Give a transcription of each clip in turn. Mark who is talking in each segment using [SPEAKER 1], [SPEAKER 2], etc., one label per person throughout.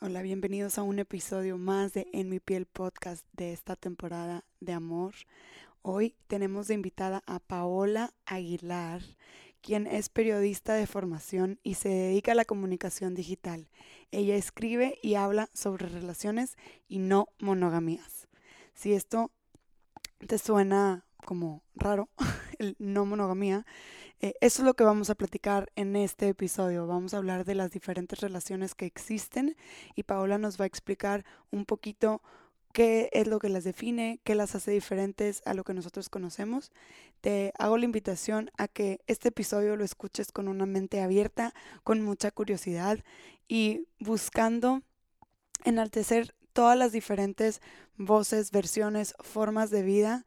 [SPEAKER 1] Hola, bienvenidos a un episodio más de En mi piel podcast de esta temporada de amor. Hoy tenemos de invitada a Paola Aguilar, quien es periodista de formación y se dedica a la comunicación digital. Ella escribe y habla sobre relaciones y no monogamías. Si esto te suena como raro, el no monogamía, eh, eso es lo que vamos a platicar en este episodio. Vamos a hablar de las diferentes relaciones que existen y Paola nos va a explicar un poquito qué es lo que las define, qué las hace diferentes a lo que nosotros conocemos. Te hago la invitación a que este episodio lo escuches con una mente abierta, con mucha curiosidad y buscando enaltecer todas las diferentes voces, versiones, formas de vida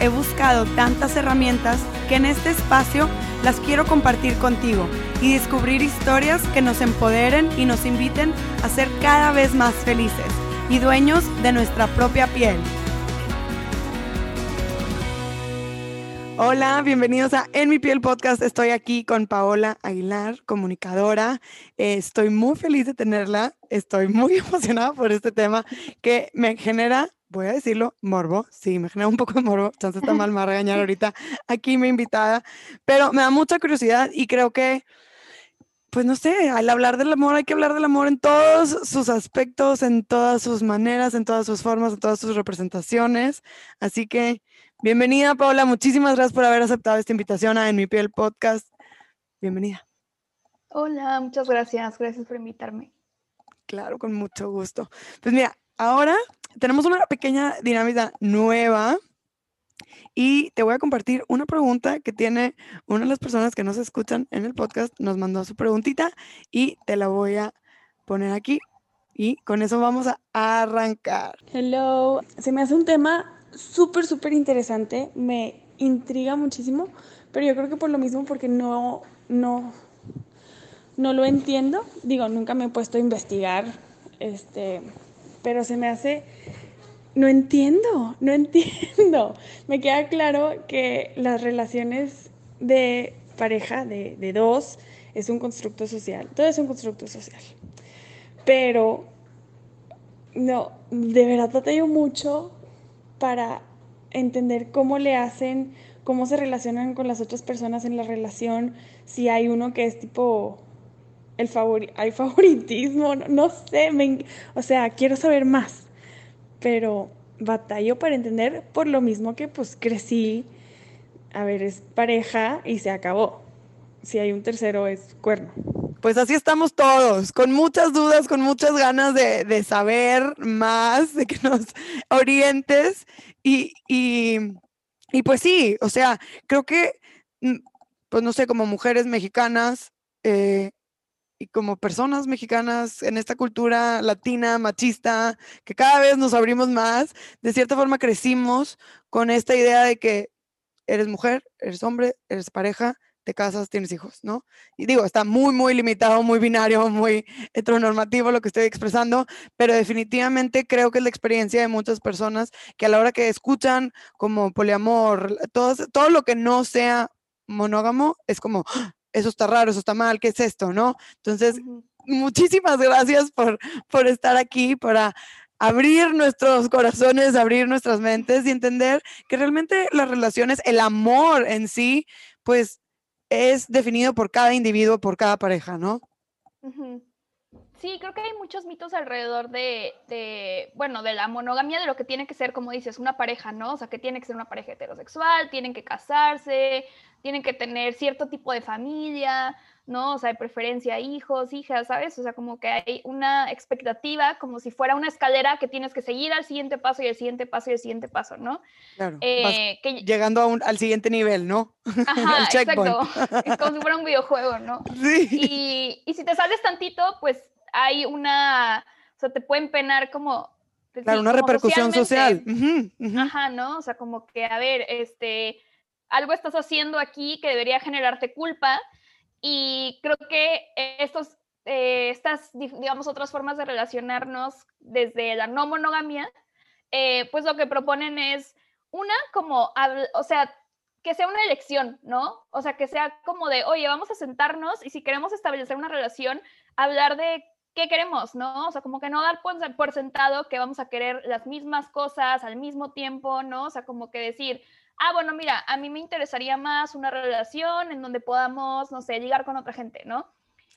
[SPEAKER 1] He buscado tantas herramientas que en este espacio las quiero compartir contigo y descubrir historias que nos empoderen y nos inviten a ser cada vez más felices y dueños de nuestra propia piel. Hola, bienvenidos a En mi piel podcast. Estoy aquí con Paola Aguilar, comunicadora. Eh, estoy muy feliz de tenerla. Estoy muy emocionada por este tema que me genera voy a decirlo, morbo, sí, me genera un poco de morbo, chance está mal, me va a regañar ahorita aquí mi invitada, pero me da mucha curiosidad y creo que, pues no sé, al hablar del amor hay que hablar del amor en todos sus aspectos, en todas sus maneras, en todas sus formas, en todas sus representaciones, así que bienvenida Paula, muchísimas gracias por haber aceptado esta invitación a En mi piel podcast, bienvenida.
[SPEAKER 2] Hola, muchas gracias, gracias por invitarme.
[SPEAKER 1] Claro, con mucho gusto. Pues mira, ahora tenemos una pequeña dinámica nueva y te voy a compartir una pregunta que tiene una de las personas que nos escuchan en el podcast, nos mandó su preguntita y te la voy a poner aquí y con eso vamos a arrancar.
[SPEAKER 3] Hello, se me hace un tema súper, súper interesante, me intriga muchísimo, pero yo creo que por lo mismo porque no, no, no lo entiendo, digo, nunca me he puesto a investigar, este, pero se me hace, no entiendo, no entiendo. Me queda claro que las relaciones de pareja, de, de dos, es un constructo social, todo es un constructo social. Pero, no, de verdad batallo mucho para entender cómo le hacen, cómo se relacionan con las otras personas en la relación, si hay uno que es tipo el favori hay favoritismo, no, sé, o sea, quiero saber más, pero batallo para entender por lo mismo que pues crecí, a ver, es pareja y se acabó. Si hay un tercero es cuerno.
[SPEAKER 1] Pues así estamos todos, con muchas dudas, con muchas ganas de, de saber más, de que nos orientes y, y, y pues sí, o sea, creo que, mm, pues no sé, como mujeres mexicanas, eh, y como personas mexicanas en esta cultura latina, machista, que cada vez nos abrimos más, de cierta forma crecimos con esta idea de que eres mujer, eres hombre, eres pareja, te casas, tienes hijos, ¿no? Y digo, está muy, muy limitado, muy binario, muy heteronormativo lo que estoy expresando, pero definitivamente creo que es la experiencia de muchas personas que a la hora que escuchan como poliamor, todo, todo lo que no sea monógamo, es como, eso está raro, eso está mal, ¿qué es esto? ¿No? Entonces, muchísimas gracias por, por estar aquí, para abrir nuestros corazones, abrir nuestras mentes y entender que realmente las relaciones, el amor en sí, pues es definido por cada individuo, por cada pareja, ¿no?
[SPEAKER 2] Sí, creo que hay muchos mitos alrededor de, de, bueno, de la monogamia, de lo que tiene que ser, como dices, una pareja, ¿no? O sea, que tiene que ser una pareja heterosexual, tienen que casarse, tienen que tener cierto tipo de familia, ¿no? O sea, de preferencia hijos, hijas, ¿sabes? O sea, como que hay una expectativa como si fuera una escalera que tienes que seguir al siguiente paso y el siguiente paso y el siguiente paso, ¿no?
[SPEAKER 1] Claro. Eh, llegando a un, al siguiente nivel, ¿no?
[SPEAKER 2] Ajá, exacto. Es como si fuera un videojuego, ¿no? Sí. Y, y si te sales tantito, pues hay una, o sea, te pueden penar como
[SPEAKER 1] claro, una repercusión social.
[SPEAKER 2] Ajá, ¿no? O sea, como que, a ver, este, algo estás haciendo aquí que debería generarte culpa y creo que estos, eh, estas, digamos, otras formas de relacionarnos desde la no monogamia, eh, pues lo que proponen es una como, o sea, que sea una elección, ¿no? O sea, que sea como de, oye, vamos a sentarnos y si queremos establecer una relación, hablar de qué queremos, ¿no? O sea, como que no dar por sentado que vamos a querer las mismas cosas al mismo tiempo, ¿no? O sea, como que decir, ah, bueno, mira, a mí me interesaría más una relación en donde podamos, no sé, llegar con otra gente, ¿no?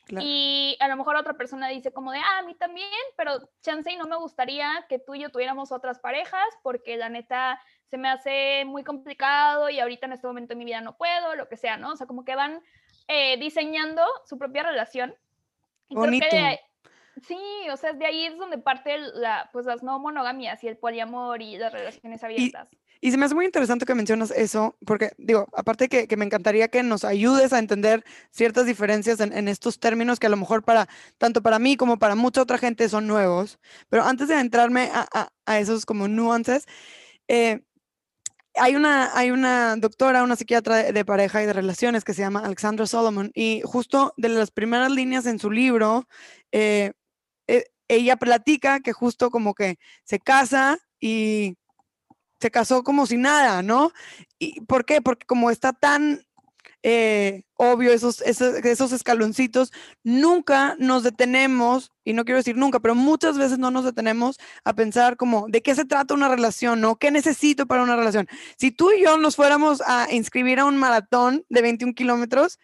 [SPEAKER 2] Y a lo mejor otra persona dice como de, ah, a mí también, pero chance y no me gustaría que tú y yo tuviéramos otras parejas porque la neta se me hace muy complicado y ahorita en este momento de mi vida no puedo, lo que sea, ¿no? O sea, como que van eh, diseñando su propia relación. Y Bonito. Sí, o sea, de ahí es donde parte la, pues las no monogamias y el poliamor y las relaciones abiertas.
[SPEAKER 1] Y, se me hace muy interesante que mencionas eso, porque digo, aparte que, que me encantaría que nos ayudes a entender ciertas diferencias en, estos términos que a lo mejor para, tanto para mí como para mucha otra gente son nuevos, pero antes de entrarme a, a, esos como nuances, eh, hay una, hay una doctora, una psiquiatra de, pareja y de relaciones que se llama Alexandra Solomon y justo de las primeras líneas en su libro, eh, eh, ella platica que justo como que se casa y se casó como si nada, ¿no? ¿Y por qué? Porque como está tan eh, obvio esos, esos, escaloncitos, nunca nos detenemos, y no quiero decir nunca, pero muchas veces no nos detenemos a pensar como de qué se trata una relación, ¿no? ¿Qué necesito para una relación? Si tú y yo nos fuéramos a inscribir a un maratón de 21 kilómetros,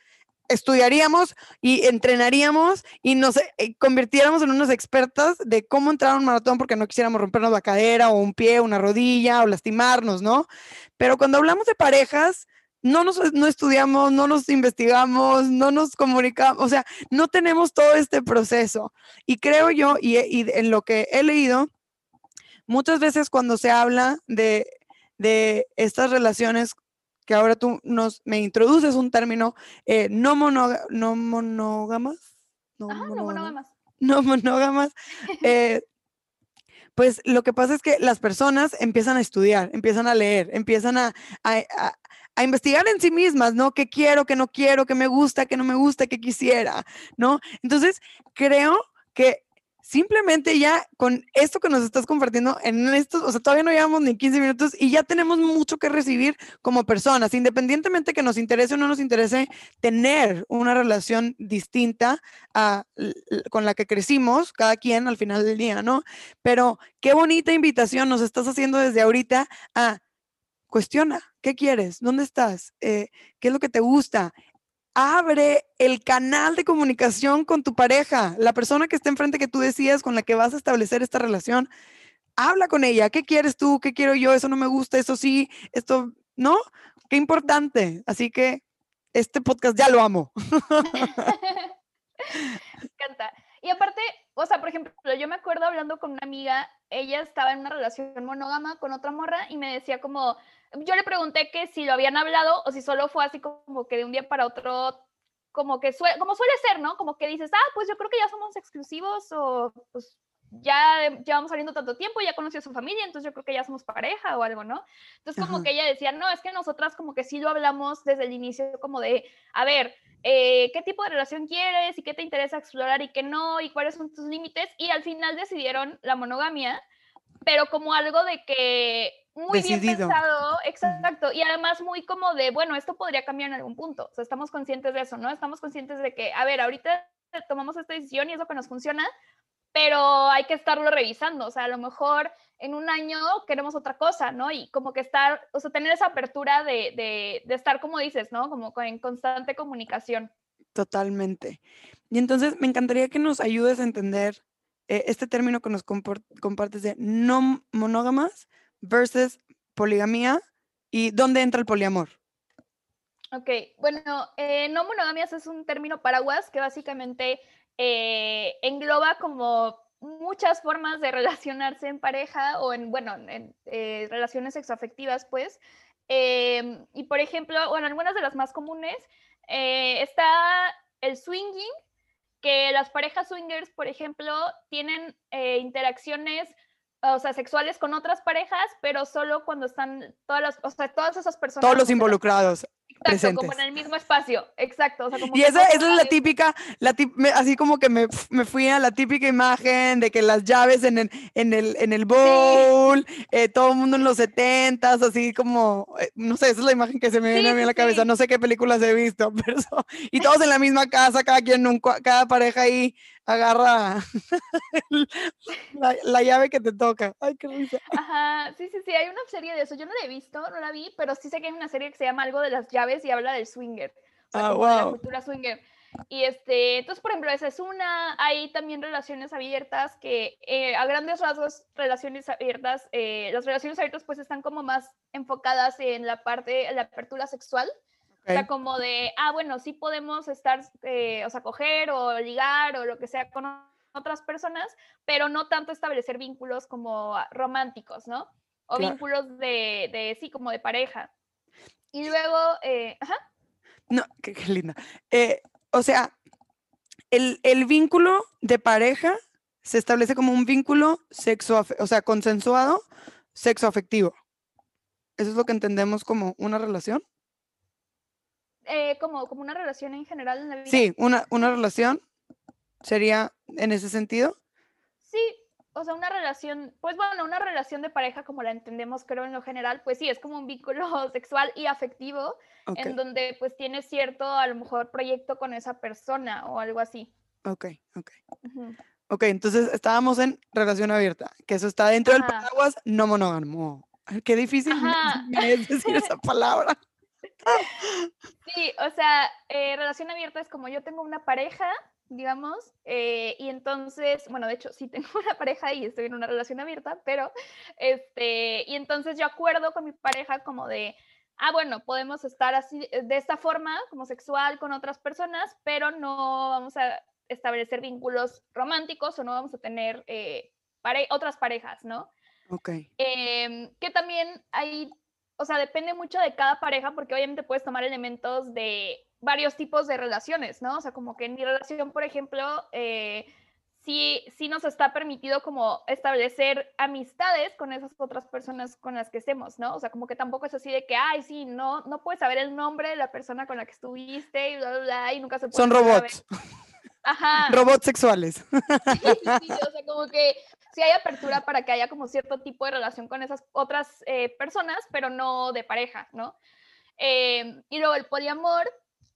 [SPEAKER 1] estudiaríamos y entrenaríamos y nos eh, convirtiéramos en unas expertas de cómo entrar a un maratón porque no quisiéramos rompernos la cadera o un pie, una rodilla o lastimarnos, ¿no? Pero cuando hablamos de parejas, no nos no estudiamos, no nos investigamos, no nos comunicamos, o sea, no tenemos todo este proceso. Y creo yo, y, y en lo que he leído, muchas veces cuando se habla de, de estas relaciones que ahora tú nos, me introduces un término, eh, no, no monógamas.
[SPEAKER 2] No, no monógamas.
[SPEAKER 1] No monógamas. Eh, pues lo que pasa es que las personas empiezan a estudiar, empiezan a leer, empiezan a, a, investigar en sí mismas, ¿no? ¿Qué quiero, qué no quiero, qué me gusta, qué no me gusta, qué quisiera, ¿no? Entonces, creo que simplemente ya con esto que nos estás compartiendo en estos, o sea, todavía no llevamos ni 15 minutos y ya tenemos mucho que recibir como personas, independientemente que nos interese o no nos interese tener una relación distinta a, con la que crecimos, cada quien al final del día, ¿no? Pero qué bonita invitación nos estás haciendo desde ahorita a cuestiona, ¿qué quieres? ¿Dónde estás? Eh, ¿Qué es lo que te gusta? Abre el canal de comunicación con tu pareja, la persona que está enfrente que tú decías con la que vas a establecer esta relación. Habla con ella, ¿qué quieres tú? ¿Qué quiero yo? Eso no me gusta, eso sí, esto, ¿no? Qué importante. Así que este podcast ya lo amo.
[SPEAKER 2] me. Y aparte, o sea, por ejemplo, yo me acuerdo hablando con una amiga, ella estaba en una relación monógama con otra morra y me decía como, yo le pregunté que si lo habían hablado o si solo fue así como que de un día para otro, como que suele, como suele ser, ¿no? Como que dices, ah, pues yo creo que ya somos exclusivos o pues ya llevamos saliendo tanto tiempo, ya conocí a su familia, entonces yo creo que ya somos pareja o algo, ¿no? Entonces como que ella decía, no, es que nosotras como que sí lo hablamos desde el inicio, como de, a ver, eh, qué tipo de relación quieres y qué te interesa explorar y qué no, y cuáles son tus límites, y al final decidieron la monogamia, pero como algo de que muy bien pensado, exacto, y además muy como de, bueno, esto podría cambiar en algún punto, o sea, estamos conscientes de eso, ¿no? Estamos conscientes de que, a ver, ahorita tomamos esta decisión y es lo que nos funciona, pero hay que estarlo revisando, o sea, a lo mejor en un año queremos otra cosa, ¿no? Y como que estar, o sea, tener esa apertura de, de, de estar, como dices, ¿no? Como en constante comunicación.
[SPEAKER 1] Totalmente. Y entonces me encantaría que nos ayudes a entender eh, este término que nos compartes de no monógamas versus poligamía y dónde entra el poliamor.
[SPEAKER 2] Ok, bueno, eh, no monogamias es un término paraguas que básicamente eh, engloba como muchas formas de relacionarse en pareja o en, bueno, en eh, relaciones sexoafectivas, pues. Em, y por ejemplo, bueno, algunas de las más comunes está el swinging, que las parejas swingers, por ejemplo, tienen interacciones o sea, sexuales con otras parejas, pero solo cuando están todas las, o sea, todas esas personas.
[SPEAKER 1] Todos los involucrados.
[SPEAKER 2] Exacto, como en el mismo espacio, exacto.
[SPEAKER 1] y esa, es la típica, la así como que me, me, fui a la típica imagen de que las llaves en el, en el, en el bowl, eh, todo el mundo en los setentas, así como, eh, no sé, esa es la imagen que se me viene a mí en la cabeza, no sé qué películas he visto, pero y todos en la misma casa, cada quien, cada pareja ahí agarra la, la, llave que te toca. Ay, qué risa.
[SPEAKER 2] Ajá, sí, sí, sí, hay una serie de eso. Yo no la he visto, no la vi, pero sí sé que hay una serie que se llama algo de las llaves y habla del swinger. O sea, ah, como de la cultura swinger. Y este, entonces, por ejemplo, esa es una. Hay también relaciones abiertas que, eh, a grandes rasgos, relaciones abiertas, eh, las relaciones abiertas pues están como más enfocadas en la parte, en la apertura sexual. O sea, como de, ah, bueno, sí podemos estar, eh, o sea, coger o ligar o lo que sea con otras personas, pero no tanto establecer vínculos como románticos, ¿no? O vínculos de, de, sí, como de pareja. Y luego, eh, ajá.
[SPEAKER 1] No, qué, linda. Eh, o sea, el, el, vínculo de pareja se establece como un vínculo sexo, o sea, consensuado, sexo afectivo. ¿Eso es lo que entendemos como una relación?
[SPEAKER 2] Eh, como, como una relación en general en la vida.
[SPEAKER 1] Sí, una, una relación sería en ese sentido.
[SPEAKER 2] Sí, o sea, una relación, pues bueno, una relación de pareja como la entendemos creo en lo general, pues sí, es como un vínculo sexual y afectivo en donde pues tienes cierto, a lo mejor, proyecto con esa persona o algo así.
[SPEAKER 1] Ok, ok. Ok, entonces estábamos en relación abierta, que eso está dentro del paraguas no monógamo. Qué difícil es decir esa palabra.
[SPEAKER 2] Sí, o sea, eh, relación abierta es como yo tengo una pareja, digamos, eh, y entonces, bueno, de hecho sí tengo una pareja y estoy en una relación abierta, pero, este, y entonces yo acuerdo con mi pareja como de, ah, bueno, podemos estar así, eh, de esta forma, como sexual con otras personas, pero no vamos a establecer vínculos románticos o no vamos a tener otras parejas, ¿no?
[SPEAKER 1] Ok.
[SPEAKER 2] Em, que también hay o sea, depende mucho de cada pareja porque obviamente puedes tomar elementos de varios tipos de relaciones, ¿no? O sea, como que en mi relación, por ejemplo, eh, sí, sí nos está permitido como establecer amistades con esas otras personas con las que estemos, ¿no? O sea, como que tampoco es así de que, ay, sí, no, no puedes saber el nombre de la persona con la que estuviste y bla, bla, bla, y nunca se puede
[SPEAKER 1] Son robots.
[SPEAKER 2] Ajá.
[SPEAKER 1] Robots sexuales.
[SPEAKER 2] Sí, sí, o sea, como que sí hay apertura para que haya como cierto tipo de relación con esas otras eh, personas, pero no de pareja, ¿no? Em, y luego el poliamor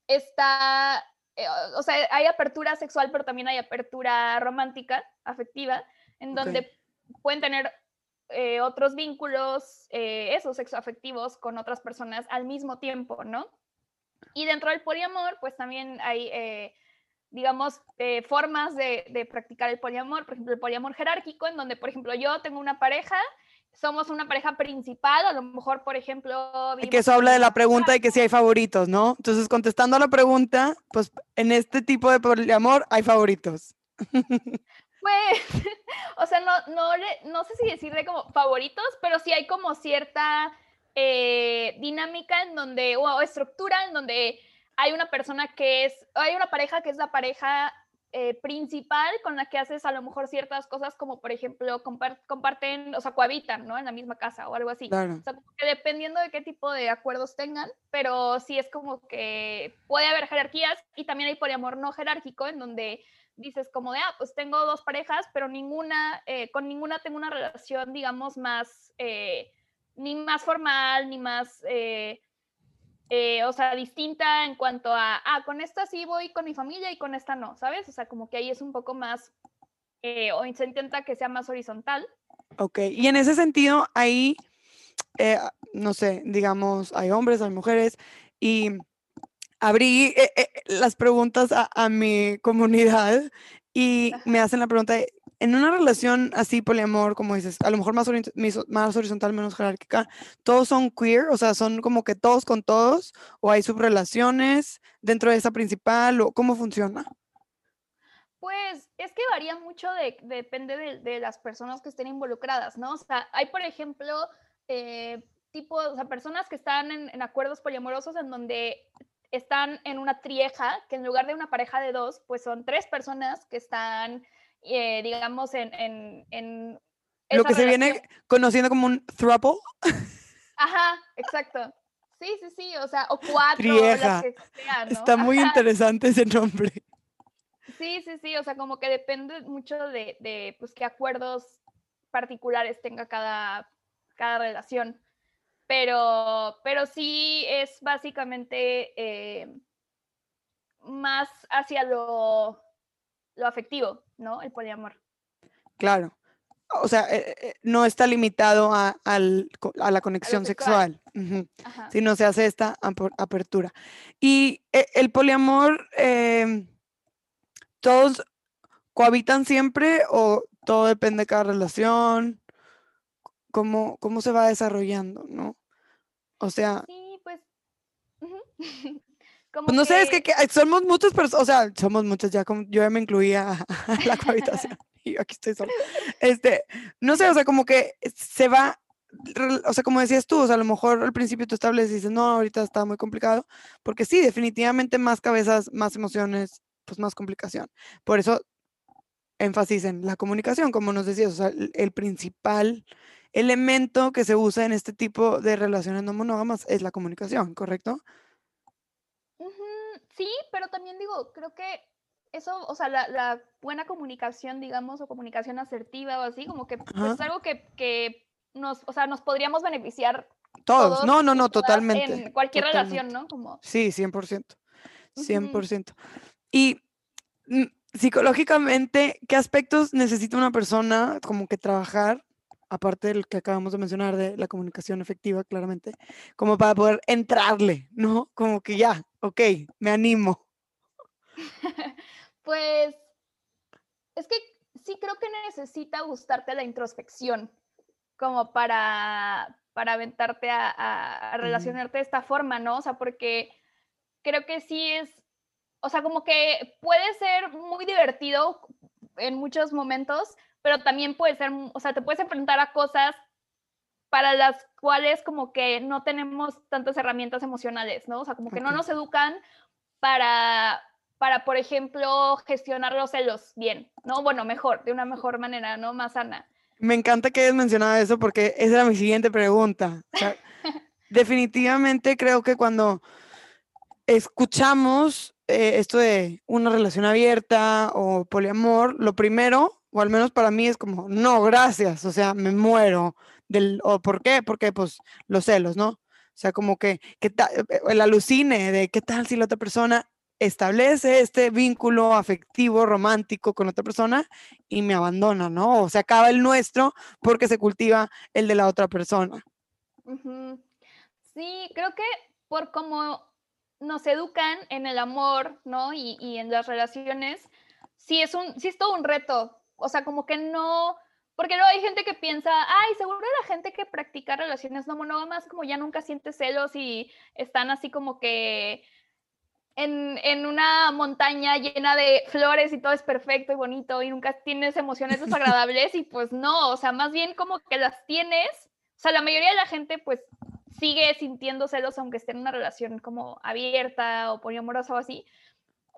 [SPEAKER 2] está, eh, o sea, hay apertura sexual, pero también hay apertura romántica, afectiva, en donde pueden tener eh, otros vínculos, esos sexoafectivos con otras personas al mismo tiempo, ¿no? Y dentro del poliamor, pues también hay digamos, eh, formas de, practicar el poliamor, por ejemplo, el poliamor jerárquico, en donde, por ejemplo, yo tengo una pareja, somos una pareja principal, a lo mejor, por ejemplo...
[SPEAKER 1] Que eso habla de la pregunta de que si hay favoritos, ¿no? Entonces, contestando a la pregunta, pues en este tipo de poliamor hay favoritos.
[SPEAKER 2] Pues, o sea, no, no, no sé si decirle como favoritos, pero sí hay como cierta eh, dinámica en donde, o estructura en donde hay una persona que es, hay una pareja que es la pareja eh, principal con la que haces a lo mejor ciertas cosas como por ejemplo comparten, o sea, cohabitan, ¿no? En la misma casa o algo así. O sea, que dependiendo de qué tipo de acuerdos tengan, pero sí es como que puede haber jerarquías y también hay poliamor no jerárquico en donde dices como de, ah, pues tengo dos parejas, pero ninguna, eh, con ninguna tengo una relación, digamos, más, eh, ni más formal, ni más eh, o sea, distinta en cuanto a, ah, con esta sí voy con mi familia y con esta no, ¿sabes? O sea, como que ahí es un poco más, eh, o se intenta que sea más horizontal.
[SPEAKER 1] Ok, y en ese sentido, ahí, eh, no sé, digamos, hay hombres, hay mujeres, y abrí las preguntas a, mi comunidad y me hacen la pregunta en una relación así poliamor, como dices, a lo mejor más, más horizontal, menos jerárquica, todos son queer, o sea, son como que todos con todos, o hay subrelaciones dentro de esa principal, o cómo funciona.
[SPEAKER 2] Pues es que varía mucho, de, depende de, las personas que estén involucradas, ¿no? O sea, hay, por ejemplo, eh, tipo, o sea, personas que están en, acuerdos poliamorosos en donde están en una trieja, que en lugar de una pareja de dos, pues son tres personas que están, eh, digamos, en... en,
[SPEAKER 1] Lo que se viene conociendo como un throuple.
[SPEAKER 2] Ajá, exacto. Sí, sí, sí, o sea, o cuatro. Trieja. que
[SPEAKER 1] Está muy interesante ese nombre.
[SPEAKER 2] Sí, sí, sí, o sea, como que depende mucho de, de pues, qué acuerdos particulares tenga cada, cada relación. Pero, pero sí es básicamente eh, más hacia lo, lo afectivo, ¿no? El poliamor.
[SPEAKER 1] Claro. O sea, eh, eh, no está limitado a, la conexión sexual, sino se hace esta apertura. Y el poliamor, em, ¿todos cohabitan siempre o todo depende de cada relación? cómo, cómo se va desarrollando, ¿no? O sea...
[SPEAKER 2] Sí, pues...
[SPEAKER 1] pues no sé, es que, somos muchas personas, o sea, somos muchas, ya como yo ya me incluía a, la cohabitación y aquí estoy sola. Este, no sé, o sea, como que se va, o sea, como decías tú, o sea, a lo mejor al principio tú estableces y dices, no, ahorita está muy complicado, porque sí, definitivamente más cabezas, más emociones, pues más complicación. Por eso énfasis en la comunicación, como nos decías, o sea, el principal elemento que se usa en este tipo de relaciones no monógamas es la comunicación, ¿correcto?
[SPEAKER 2] Sí, pero también digo, creo que eso, o sea, la, buena comunicación, digamos, o comunicación asertiva o así, como que pues, es algo que, nos, o sea, nos podríamos beneficiar.
[SPEAKER 1] Todos, no, no, no, totalmente.
[SPEAKER 2] En cualquier relación, ¿no? Como...
[SPEAKER 1] Sí, 100%. 100%. Y mm, psicológicamente, ¿qué aspectos necesita una persona como que trabajar aparte del que acabamos de mencionar de la comunicación efectiva, claramente, como para poder entrarle, ¿no? Como que ya, ok, me animo.
[SPEAKER 2] pues es que sí creo que necesita gustarte la introspección, como para, para aventarte a, relacionarte de esta forma, ¿no? O sea, porque creo que sí es, o sea, como que puede ser muy divertido en muchos momentos, pero también puede ser, o sea, te puedes enfrentar a cosas para las cuales como que no tenemos tantas herramientas emocionales, ¿no? O sea, como que no nos educan para, para, por ejemplo, gestionar los celos bien, ¿no? Bueno, mejor, de una mejor manera, ¿no? Más sana.
[SPEAKER 1] Me encanta que hayas mencionado eso porque esa era mi siguiente pregunta. definitivamente creo que cuando escuchamos eh, esto de una relación abierta o poliamor, lo primero o al menos para mí es como, no, gracias, o sea, me muero del, o ¿por qué? Porque pues los celos, ¿no? O sea, como que, que eh, el alucine de qué tal si la otra persona establece este vínculo afectivo, romántico con otra persona y me abandona, ¿no? O se acaba el nuestro porque se cultiva el de la otra persona.
[SPEAKER 2] Sí, creo que por cómo nos educan en el amor, ¿no? Y, y en las relaciones, sí es, un, sí es todo un reto o sea, como que no, porque luego hay gente que piensa, ay, seguro la gente que practica relaciones no monógamas como ya nunca siente celos y están así como que en, en, una montaña llena de flores y todo es perfecto y bonito y nunca tienes emociones desagradables y pues no, o sea, más bien como que las tienes, o sea, la mayoría de la gente pues sigue sintiendo celos aunque esté en una relación como abierta o poliamorosa o así,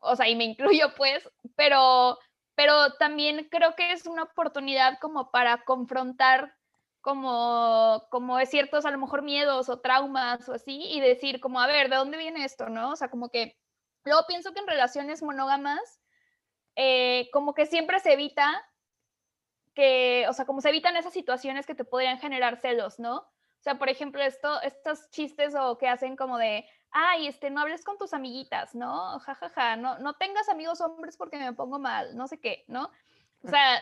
[SPEAKER 2] o sea, y me incluyo pues, pero pero también creo que es una oportunidad como para confrontar como, como ciertos a lo mejor miedos o traumas o así y decir como, a ver, ¿de dónde viene esto? ¿No? O sea, como que luego pienso que en relaciones monógamas, eh, como que siempre se evita que, o sea, como se evitan esas situaciones que te podrían generar celos, ¿no? O sea, por ejemplo, esto, estos chistes o que hacen como de, ay, este, no hables con tus amiguitas, ¿no? Ja, ja, ja, no, no tengas amigos hombres porque me pongo mal, no sé qué, ¿no? O sea,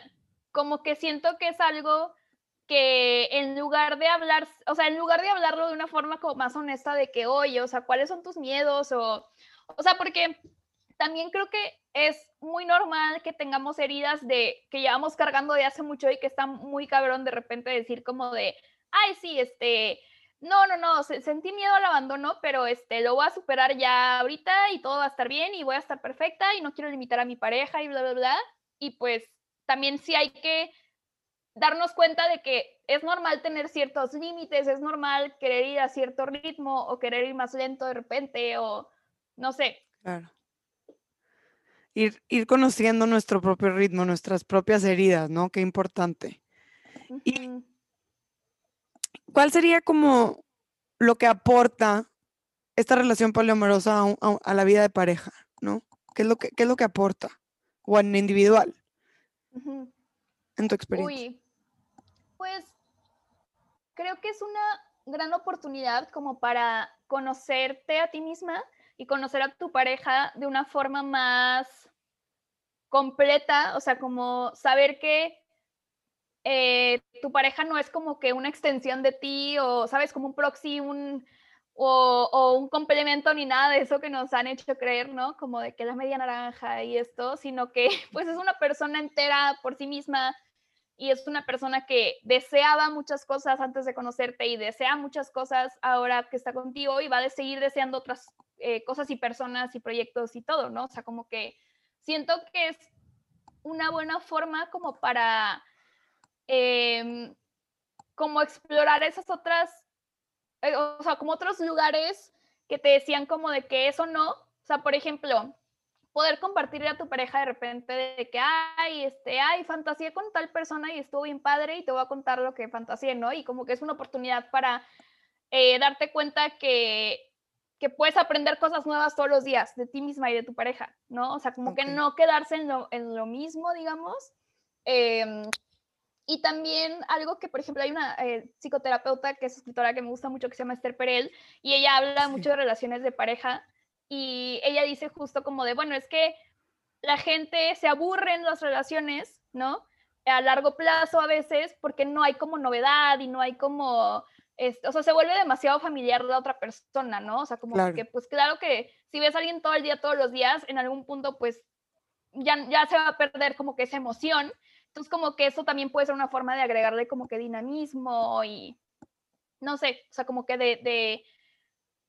[SPEAKER 2] como que siento que es algo que en lugar de hablar, o sea, en lugar de hablarlo de una forma como más honesta de que, oye, o sea, ¿cuáles son tus miedos? O, o sea, porque también creo que es muy normal que tengamos heridas de que llevamos cargando de hace mucho y que está muy cabrón de repente decir como de, ay, sí, este, no, no, no, sentí miedo al abandono, pero este, lo voy a superar ya ahorita y todo va a estar bien y voy a estar perfecta y no quiero limitar a mi pareja y bla, bla, bla. Y pues también sí hay que darnos cuenta de que es normal tener ciertos límites, es normal querer ir a cierto ritmo o querer ir más lento de repente o no sé.
[SPEAKER 1] Claro. Ir, ir conociendo nuestro propio ritmo, nuestras propias heridas, ¿no? Qué importante. Y ¿Cuál sería como lo que aporta esta relación poliamorosa a, la vida de pareja, ¿no? ¿Qué es lo que, es lo que aporta? O en individual. En tu experiencia. Uy,
[SPEAKER 2] pues creo que es una gran oportunidad como para conocerte a ti misma y conocer a tu pareja de una forma más completa, o sea, como saber que eh, tu pareja no es como que una extensión de ti o, sabes, como un proxy, un, o, un complemento ni nada de eso que nos han hecho creer, ¿no? Como de que la media naranja y esto, sino que pues es una persona entera por sí misma y es una persona que deseaba muchas cosas antes de conocerte y desea muchas cosas ahora que está contigo y va a seguir deseando otras eh, cosas y personas y proyectos y todo, ¿no? O sea, como que siento que es una buena forma como para Em, como explorar esas otras, eh, o sea, como otros lugares que te decían como de que eso no, o sea, por ejemplo, poder compartirle a tu pareja de repente de que, ay, este, ay, fantasía con tal persona y estuvo bien padre y te voy a contar lo que fantasía, ¿no? Y como que es una oportunidad para eh, darte cuenta que, que puedes aprender cosas nuevas todos los días de ti misma y de tu pareja, ¿no? O sea, como que no quedarse en lo, en lo mismo, digamos. Eh, y también algo que, por ejemplo, hay una eh, psicoterapeuta que es escritora que me gusta mucho, que se llama Esther Perel, y ella habla mucho de relaciones de pareja, y ella dice justo como de, bueno, es que la gente se aburre en las relaciones, ¿no? A largo plazo a veces, porque no hay como novedad y no hay como, este, o sea, se vuelve demasiado familiar la otra persona, ¿no? O sea, como que, pues claro que si ves a alguien todo el día, todos los días, en algún punto, pues ya, ya se va a perder como que esa emoción entonces, como que eso también puede ser una forma de agregarle como que dinamismo y, no sé, o sea, como que de,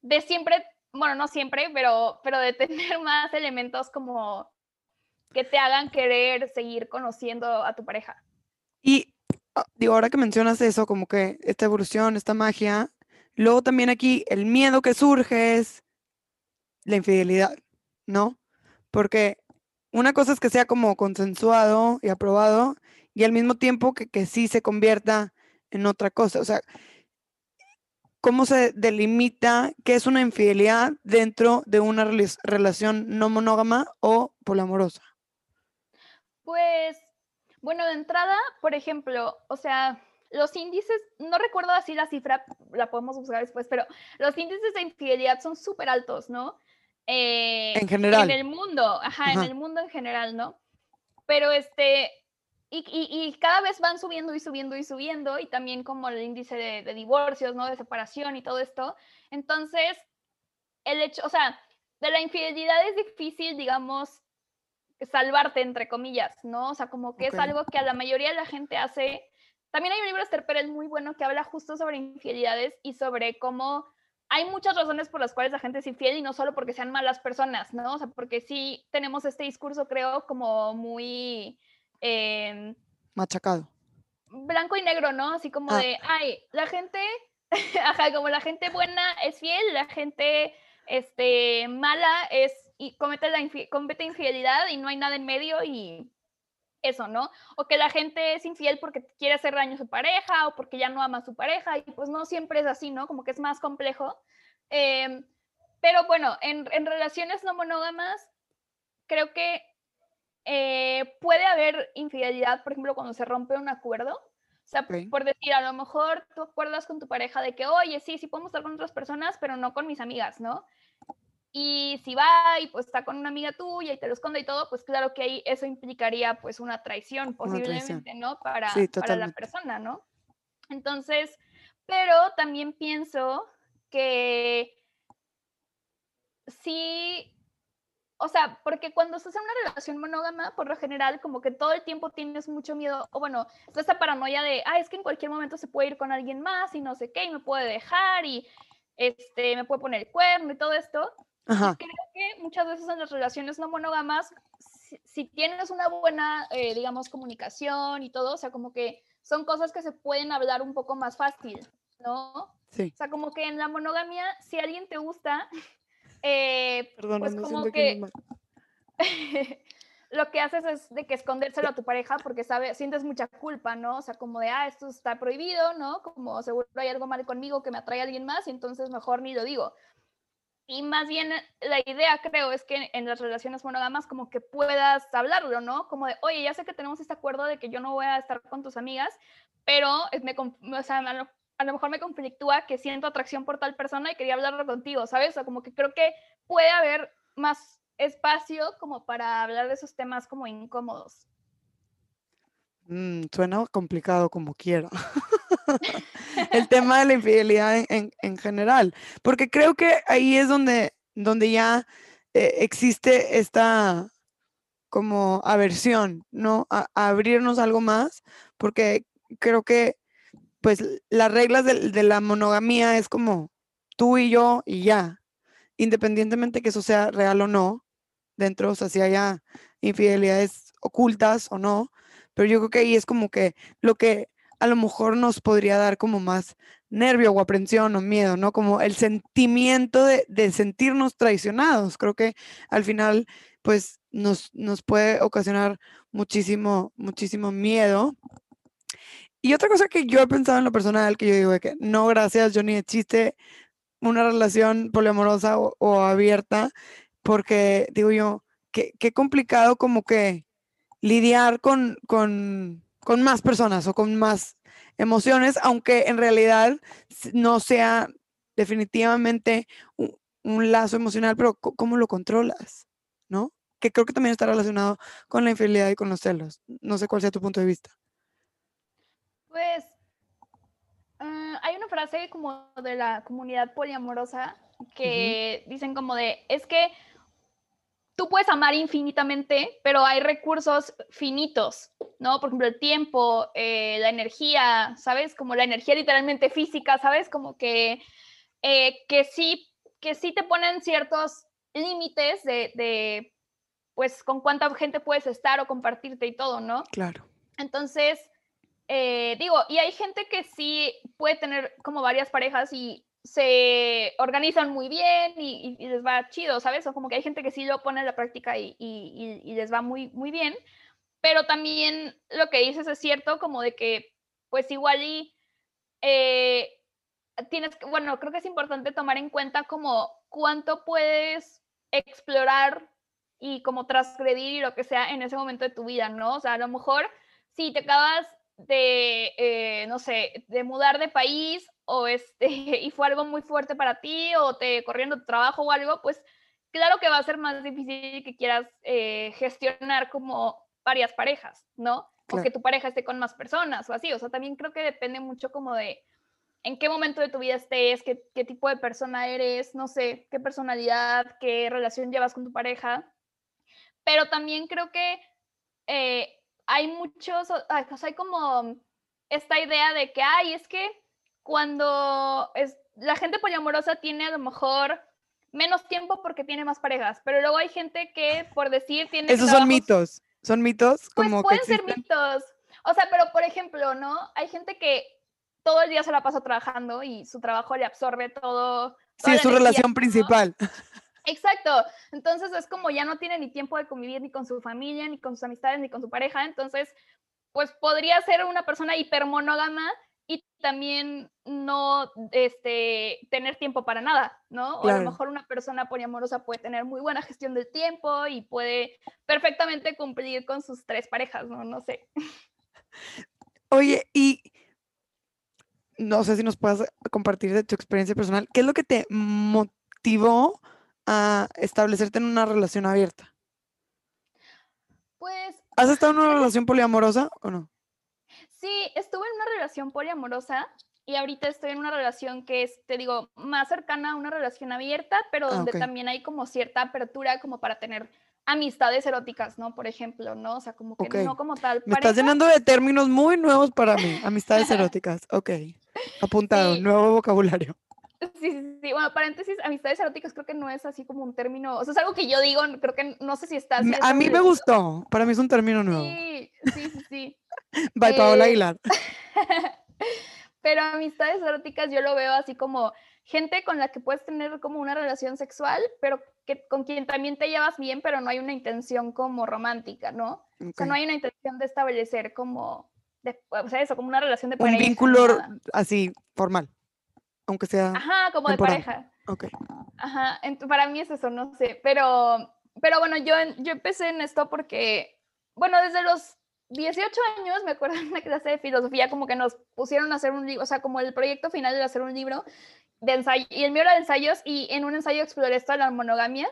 [SPEAKER 2] de, siempre, bueno, no siempre, pero, pero de tener más elementos como que te hagan querer seguir conociendo a tu pareja.
[SPEAKER 1] Y ah, digo, ahora que mencionas eso, como que esta evolución, esta magia, luego también aquí el miedo que surge es la infidelidad, ¿no? Porque una cosa es que sea como consensuado y aprobado y al mismo tiempo que, que sí se convierta en otra cosa. O sea, ¿cómo se delimita qué es una infidelidad dentro de una relación no monógama o poliamorosa?
[SPEAKER 2] Pues, bueno, de entrada, por ejemplo, o sea, los índices, no recuerdo así la cifra, la podemos buscar después, pero los índices de infidelidad son súper altos, ¿no?
[SPEAKER 1] Eh, en general.
[SPEAKER 2] En el mundo, ajá, en el mundo en general, ¿no? Pero este, y, y, cada vez van subiendo y subiendo y subiendo, y también como el índice de, de, divorcios, ¿no? De separación y todo esto. Entonces, el hecho, o sea, de la infidelidad es difícil, digamos, salvarte, entre comillas, ¿no? O sea, como que es algo que a la mayoría de la gente hace. También hay un libro de Esther Pérez muy bueno que habla justo sobre infidelidades y sobre cómo hay muchas razones por las cuales la gente es infiel y no solo porque sean malas personas, ¿no? O sea, porque sí tenemos este discurso, creo, como muy... Em,
[SPEAKER 1] Machacado.
[SPEAKER 2] Blanco y negro, ¿no? Así como ah. de, ay, la gente, ajá, como la gente buena es fiel, la gente este, mala es y comete, la comete infidelidad y no hay nada en medio y eso, ¿no? O que la gente es infiel porque quiere hacer daño a su pareja o porque ya no ama a su pareja y pues no siempre es así, ¿no? Como que es más complejo. Em, pero bueno, en, relaciones no monógamas, creo que eh, puede haber infidelidad, por ejemplo, cuando se rompe un acuerdo. O sea, por decir, a lo mejor tú acuerdas con tu pareja de que, oye, sí, sí podemos estar con otras personas, pero no con mis amigas, ¿no? Y si va y pues está con una amiga tuya y te lo esconde y todo, pues claro que ahí eso implicaría pues una traición posiblemente, ¿no? Para, para la persona, ¿no? Entonces, pero también pienso que sí, o sea, porque cuando estás en una relación monógama, por lo general, como que todo el tiempo tienes mucho miedo, o bueno, está esa paranoia de, ah, es que en cualquier momento se puede ir con alguien más y no sé qué, y me puede dejar y este, me puede poner el cuerno y todo esto. Creo que muchas veces en las relaciones no monógamas, si, tienes una buena, eh, digamos, comunicación y todo, o sea, como que son cosas que se pueden hablar un poco más fácil, ¿no? Sí. O sea, como que en la monogamia, si alguien te gusta, eh, Perdón, pues como que, lo que haces es de que escondérselo a tu pareja porque sabe, sientes mucha culpa, ¿no? O sea, como de, ah, esto está prohibido, ¿no? Como seguro hay algo mal conmigo que me atrae a alguien más y entonces mejor ni lo digo. Y más bien la idea, creo, es que en las relaciones monógamas como que puedas hablarlo, ¿no? Como de, oye, ya sé que tenemos este acuerdo de que yo no voy a estar con tus amigas, pero me, o sea, a, lo, a lo mejor me conflictúa que siento atracción por tal persona y quería hablarlo contigo, ¿sabes? O sea, como que creo que puede haber más espacio como para hablar de esos temas como incómodos.
[SPEAKER 1] Mm, suena complicado como quiera. el tema de la infidelidad en, general, porque creo que ahí es donde, donde ya eh, existe esta como aversión, ¿no? A, abrirnos algo más, porque creo que pues las reglas de, de, la monogamía es como tú y yo y ya, independientemente que eso sea real o no, dentro, o sea, si haya infidelidades ocultas o no, pero yo creo que ahí es como que lo que a lo mejor nos podría dar como más nervio o aprensión o miedo, ¿no? Como el sentimiento de, sentirnos traicionados. Creo que al final, pues, nos, nos puede ocasionar muchísimo, muchísimo miedo. Y otra cosa que yo he pensado en lo personal, que yo digo de que no, gracias, yo ni de chiste una relación poliamorosa o, abierta, porque digo yo, qué, qué complicado como que lidiar con, con con más personas o con más emociones, aunque en realidad no sea definitivamente un, lazo emocional, pero ¿cómo lo controlas? ¿No? Que creo que también está relacionado con la infidelidad y con los celos. No sé cuál sea tu punto de vista.
[SPEAKER 2] Pues ah, hay una frase como de la comunidad poliamorosa que dicen como de, es que tú puedes amar infinitamente, pero hay recursos finitos, ¿no? Por ejemplo, el tiempo, eh, la energía, ¿sabes? Como la energía literalmente física, ¿sabes? Como que, eh, que, sí, que sí te ponen ciertos límites de, pues, con cuánta gente puedes estar o compartirte y todo, ¿no?
[SPEAKER 1] Claro.
[SPEAKER 2] Entonces, eh, digo, y hay gente que sí puede tener como varias parejas y se organizan muy bien y, les va chido, ¿sabes? O como que hay gente que sí lo pone en la práctica y, les va muy, muy bien, pero también lo que dices es cierto, como de que, pues igual y eh, tienes que, bueno, creo que es importante tomar en cuenta como cuánto puedes explorar y como transgredir y lo que sea en ese momento de tu vida, ¿no? O sea, a lo mejor si te acabas de, eh, no sé, de mudar de país o este, y fue algo muy fuerte para ti o te corriendo tu trabajo o algo, pues claro que va a ser más difícil que quieras eh, gestionar como varias parejas, ¿no? O que tu pareja esté con más personas o así. O sea, también creo que depende mucho como de en qué momento de tu vida estés, qué, qué tipo de persona eres, no sé, qué personalidad, qué relación llevas con tu pareja. Pero también creo que eh, hay muchos, pues hay como esta idea de que, ay, es que cuando es, la gente poliamorosa tiene a lo mejor menos tiempo porque tiene más parejas, pero luego hay gente que, por decir, tiene...
[SPEAKER 1] Esos son mitos, son mitos
[SPEAKER 2] pues como... pueden ser mitos. O sea, pero por ejemplo, ¿no? Hay gente que todo el día se la pasa trabajando y su trabajo le absorbe todo.
[SPEAKER 1] Sí, es su relación principal.
[SPEAKER 2] Exacto. Entonces es como ya no tiene ni tiempo de convivir ni con su familia, ni con sus amistades, ni con su pareja. Entonces, pues podría ser una persona hipermonógama y también no este, tener tiempo para nada, ¿no? O a lo mejor una persona poliamorosa puede tener muy buena gestión del tiempo y puede perfectamente cumplir con sus tres parejas, ¿no? No sé.
[SPEAKER 1] Oye, y no sé si nos puedes compartir de tu experiencia personal, ¿qué es lo que te motivó a establecerte en una relación abierta?
[SPEAKER 2] Pues...
[SPEAKER 1] ¿Has estado en una relación poliamorosa o no?
[SPEAKER 2] Sí, estuve en una relación poliamorosa y ahorita estoy en una relación que es, te digo, más cercana a una relación abierta, pero
[SPEAKER 1] Ah,
[SPEAKER 2] donde también hay como cierta apertura como para tener amistades eróticas, ¿no? Por ejemplo, ¿no? O sea, como que no como tal
[SPEAKER 1] Me estás llenando de términos muy nuevos para mí. Amistades eróticas. Ok. Apuntado,
[SPEAKER 2] Sí.
[SPEAKER 1] nuevo vocabulario.
[SPEAKER 2] Sí, sí, sí. Bueno, paréntesis, amistades eróticas creo que no es así como un término, o sea, es algo que yo digo, creo que no sé si está así
[SPEAKER 1] Me-
[SPEAKER 2] de
[SPEAKER 1] A mí me gustó. Para mí es un término nuevo.
[SPEAKER 2] Sí, sí, sí, sí.
[SPEAKER 1] By Paola
[SPEAKER 2] Eh,
[SPEAKER 1] Aguilar.
[SPEAKER 2] Pero amistades eróticas yo lo veo así como gente con la que puedes tener como una relación sexual, pero que con quien también te llevas bien, pero no hay una intención como romántica, ¿no? O sea, no hay una intención de establecer como, de- o sea, eso, como una relación de
[SPEAKER 1] Un
[SPEAKER 2] pareja. ni
[SPEAKER 1] vínculo así, formal. Aunque sea.
[SPEAKER 2] Ajá, como de
[SPEAKER 1] temporal.
[SPEAKER 2] pareja.
[SPEAKER 1] Ok.
[SPEAKER 2] Ajá, para mí es eso, no sé, pero, pero bueno, yo, yo empecé en esto porque, bueno, desde los 18 años, me acuerdo en una clase de filosofía, como que nos pusieron a hacer un libro, o sea, como el proyecto final era hacer un libro de ensayo, y el mío era de ensayos, y en un ensayo exploré esto de la monogamia,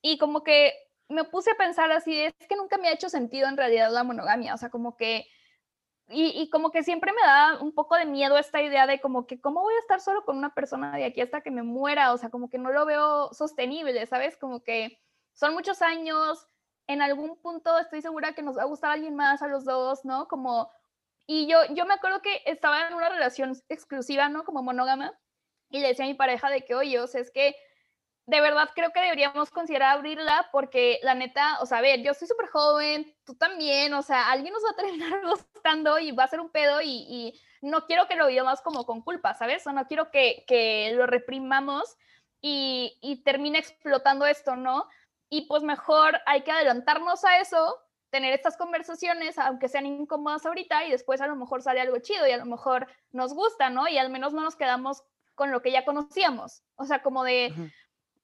[SPEAKER 2] y como que me puse a pensar así, es que nunca me ha hecho sentido en realidad la monogamia, o sea, como que y, como que siempre me da un poco de miedo esta idea de como que cómo voy a estar solo con una persona de aquí hasta que me muera, o sea, como que no lo veo sostenible, ¿sabes? Como que son muchos años, en algún punto estoy segura que nos va a gustar alguien más a los dos, ¿no? Como, y yo, yo me acuerdo que estaba en una relación exclusiva, ¿no? Como monógama, y le decía a mi pareja de que, oye, o sea, es que de verdad creo que deberíamos considerar abrirla porque la neta, o sea, a ver, yo soy súper joven, tú también, o sea, alguien nos va a terminar gustando y va a ser un pedo y, y no quiero que lo vivamos como con culpa, ¿sabes? O no quiero que, que lo reprimamos y, y termine explotando esto, ¿no? Y pues mejor hay que adelantarnos a eso, tener estas conversaciones, aunque sean incómodas ahorita, y después a lo mejor sale algo chido y a lo mejor nos gusta, ¿no? Y al menos no nos quedamos con lo que ya conocíamos. O sea, como de,
[SPEAKER 1] Ajá.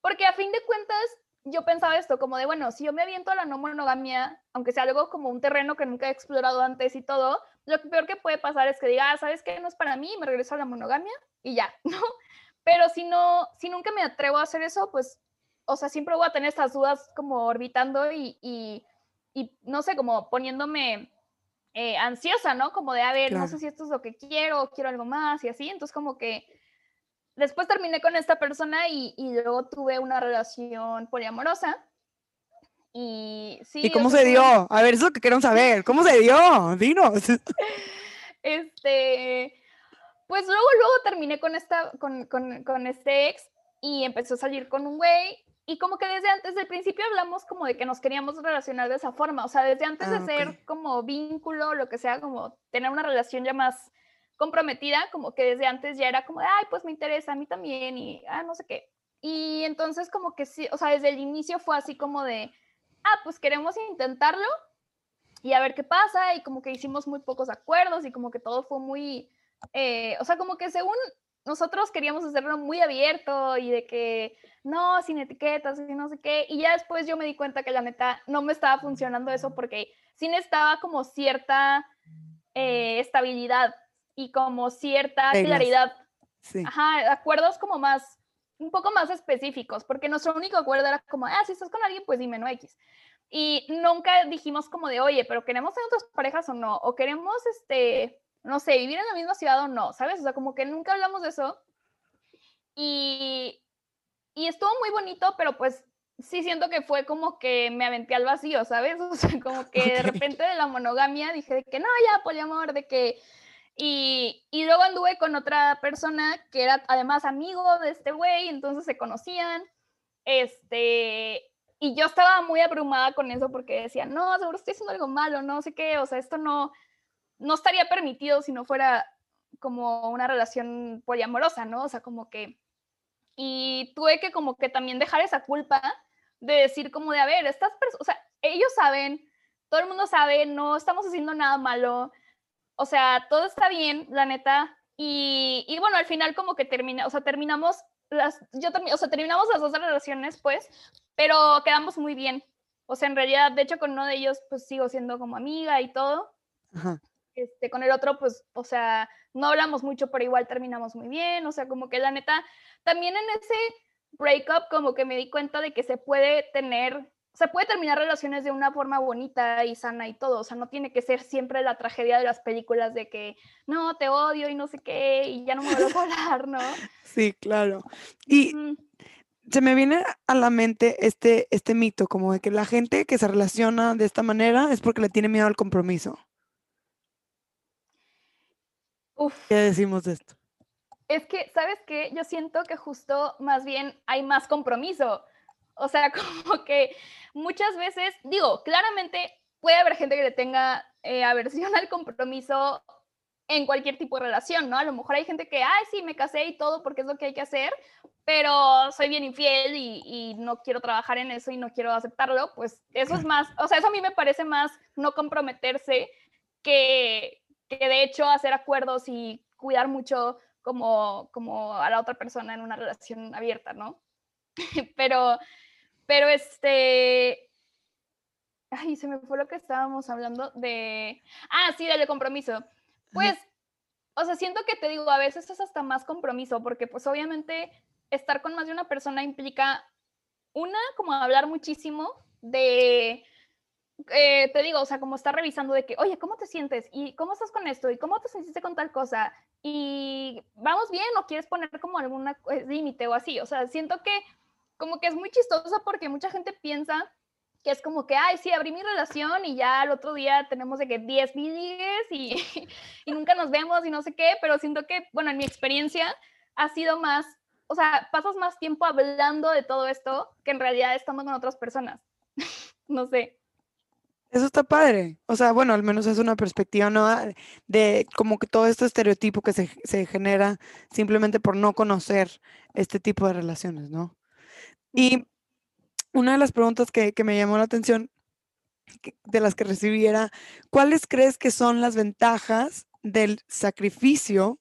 [SPEAKER 2] Porque a fin de cuentas, yo pensaba esto, como de, bueno, si yo me aviento a la no monogamia, aunque sea algo como un terreno que nunca he explorado antes y todo, lo peor que puede pasar es que diga, ah, ¿sabes qué? No es para mí, me regreso a la monogamia y ya, ¿no? Pero si no, si nunca me atrevo a hacer eso, pues, o sea, siempre voy a tener estas dudas como orbitando y, y, y no sé, como poniéndome eh, ansiosa, ¿no? Como de, a ver, no sé si esto es lo que quiero, quiero algo más y así, entonces como que después terminé con esta persona y, y luego tuve una relación poliamorosa. Y sí.
[SPEAKER 1] ¿Y cómo se dio? A ver, eso es lo que queremos saber. ¿Cómo se dio? Dinos.
[SPEAKER 2] Este, pues luego, luego terminé con esta, con, con, con este ex y empezó a salir con un güey. Y como que desde antes del principio hablamos como de que nos queríamos relacionar de esa forma. O sea, desde antes
[SPEAKER 1] Ah,
[SPEAKER 2] de ser como vínculo, lo que sea, como tener una relación ya más comprometida, como que desde antes ya era como, de, ay, pues me interesa a mí también y, ah, no sé qué. Y entonces como que sí, o sea, desde el inicio fue así como de, ah, pues queremos intentarlo y a ver qué pasa y como que hicimos muy pocos acuerdos y como que todo fue muy, eh, o sea, como que según nosotros queríamos hacerlo muy abierto y de que no, sin etiquetas y no sé qué, y ya después yo me di cuenta que la neta no me estaba funcionando eso porque sí necesitaba como cierta eh, estabilidad y como cierta
[SPEAKER 1] Reglas.
[SPEAKER 2] claridad
[SPEAKER 1] Sí.
[SPEAKER 2] Ajá, acuerdos como más, un poco más específicos, porque nuestro único acuerdo era como, ah, si estás con alguien, pues dime, no X. Y nunca dijimos como de, oye, pero queremos tener otras parejas o no, o queremos, este, no sé, vivir en la misma ciudad o no, ¿sabes? O sea, como que nunca hablamos de eso. Y, y estuvo muy bonito, pero pues sí siento que fue como que me aventé al vacío, ¿sabes? O sea, como que de
[SPEAKER 1] Ok.
[SPEAKER 2] repente de la monogamia dije de que no, ya, poliamor, de que... Y, y luego anduve con otra persona que era además amigo de este güey, entonces se conocían. Este, y yo estaba muy abrumada con eso porque decía, no, seguro estoy haciendo algo malo, no sé qué, o sea, esto no, no estaría permitido si no fuera como una relación poliamorosa, ¿no? O sea, como que... Y tuve que como que también dejar esa culpa de decir como de, a ver, estas personas, o sea, ellos saben, todo el mundo sabe, no estamos haciendo nada malo, o sea, todo está bien, la neta. Y, y bueno, al final como que termina, o sea, terminamos las, yo o sea, terminamos las dos relaciones, pues, pero quedamos muy bien. O sea, en realidad, de hecho, con uno de ellos, pues sigo siendo como amiga y todo.
[SPEAKER 1] Ajá.
[SPEAKER 2] Este, con el otro, pues, o sea, no hablamos mucho, pero igual terminamos muy bien. O sea, como que la neta, también en ese breakup, como que me di cuenta de que se puede tener se puede terminar relaciones de una forma bonita y sana y todo, o sea, no tiene que ser siempre la tragedia de las películas de que, no, te odio y no sé qué, y ya no me vuelvo a hablar, ¿no?
[SPEAKER 1] Sí, claro. Y se me viene a la mente este, este mito, como de que la gente que se relaciona de esta manera es porque le tiene miedo al compromiso.
[SPEAKER 2] Uf.
[SPEAKER 1] ¿Qué decimos de esto?
[SPEAKER 2] Es que, ¿sabes qué? Yo siento que justo más bien hay más compromiso. O sea, como que muchas veces, digo, claramente puede haber gente que le tenga eh, aversión al compromiso en cualquier tipo de relación, ¿no? A lo mejor hay gente que, ay, sí, me casé y todo porque es lo que hay que hacer, pero soy bien infiel y, y, no quiero trabajar en eso y no quiero aceptarlo, pues eso es más, o sea, eso a mí me parece más no comprometerse que, que de hecho hacer acuerdos y cuidar mucho como, como a la otra persona en una relación abierta, ¿no? pero, pero este, ay, se me fue lo que estábamos hablando de, ah, sí, del compromiso. Pues, o sea, siento que te digo, a veces es hasta más compromiso, porque pues obviamente estar con más de una persona implica, una, como hablar muchísimo de, eh, te digo, o sea, como estar revisando de que, oye, ¿cómo te sientes? ¿Y cómo estás con esto? ¿Y cómo te sentiste con tal cosa? ¿Y vamos bien o quieres poner como algún límite o así? O sea, siento que como que es muy chistoso porque mucha gente piensa que es como que, ay, sí, abrí mi relación y ya al otro día tenemos de que 10 mil y, y nunca nos vemos y no sé qué, pero siento que, bueno, en mi experiencia ha sido más, o sea, pasas más tiempo hablando de todo esto que en realidad estando con otras personas. no sé.
[SPEAKER 1] Eso está padre. O sea, bueno, al menos es una perspectiva, ¿no? De como que todo este estereotipo que se, se genera simplemente por no conocer este tipo de relaciones, ¿no? Y una de las preguntas que, me llamó la atención de las que recibí era, ¿cuáles crees que son las ventajas del sacrificio?